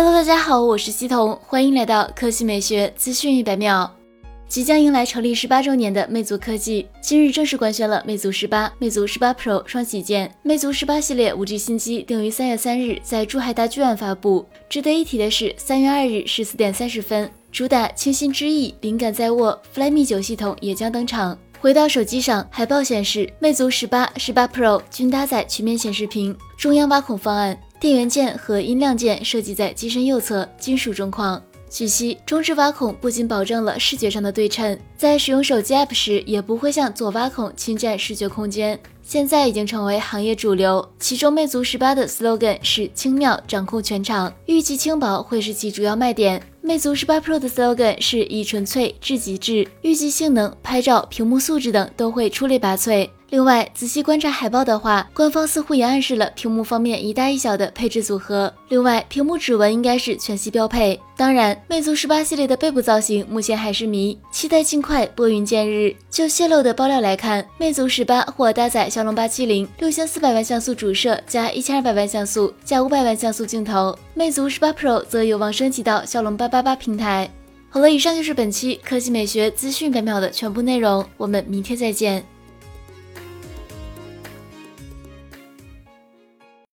Hello，大家好，我是西彤，欢迎来到科技美学资讯一百秒。即将迎来成立十八周年的魅族科技，今日正式官宣了魅族十八、魅族十八 Pro 双旗舰。魅族十八系列五 G 新机定于三月三日在珠海大剧院发布。值得一提的是，三月二日十四点三十分，主打清新之意、灵感在握 Flyme 九系统也将登场。回到手机上，海报显示，魅族十八、十八 Pro 均搭载曲面显示屏、中央挖孔方案。电源键和音量键设计在机身右侧，金属中框。据悉，中置挖孔不仅保证了视觉上的对称，在使用手机 App 时也不会向左挖孔侵占视觉空间。现在已经成为行业主流。其中，魅族十八的 slogan 是“轻妙掌控全场”，预计轻薄会是其主要卖点。魅族十八 Pro 的 slogan 是以纯粹至极致，预计性能、拍照、屏幕素质等都会出类拔萃。另外，仔细观察海报的话，官方似乎也暗示了屏幕方面一大一小的配置组合。另外，屏幕指纹应该是全系标配。当然，魅族十八系列的背部造型目前还是谜，期待尽快拨云见日。就泄露的爆料来看，魅族十八或搭载骁龙八七零六千四百万像素主摄加一千二百万像素加五百万像素镜头，魅族十八 Pro 则有望升级到骁龙八八八平台。好了，以上就是本期科技美学资讯百秒的全部内容，我们明天再见。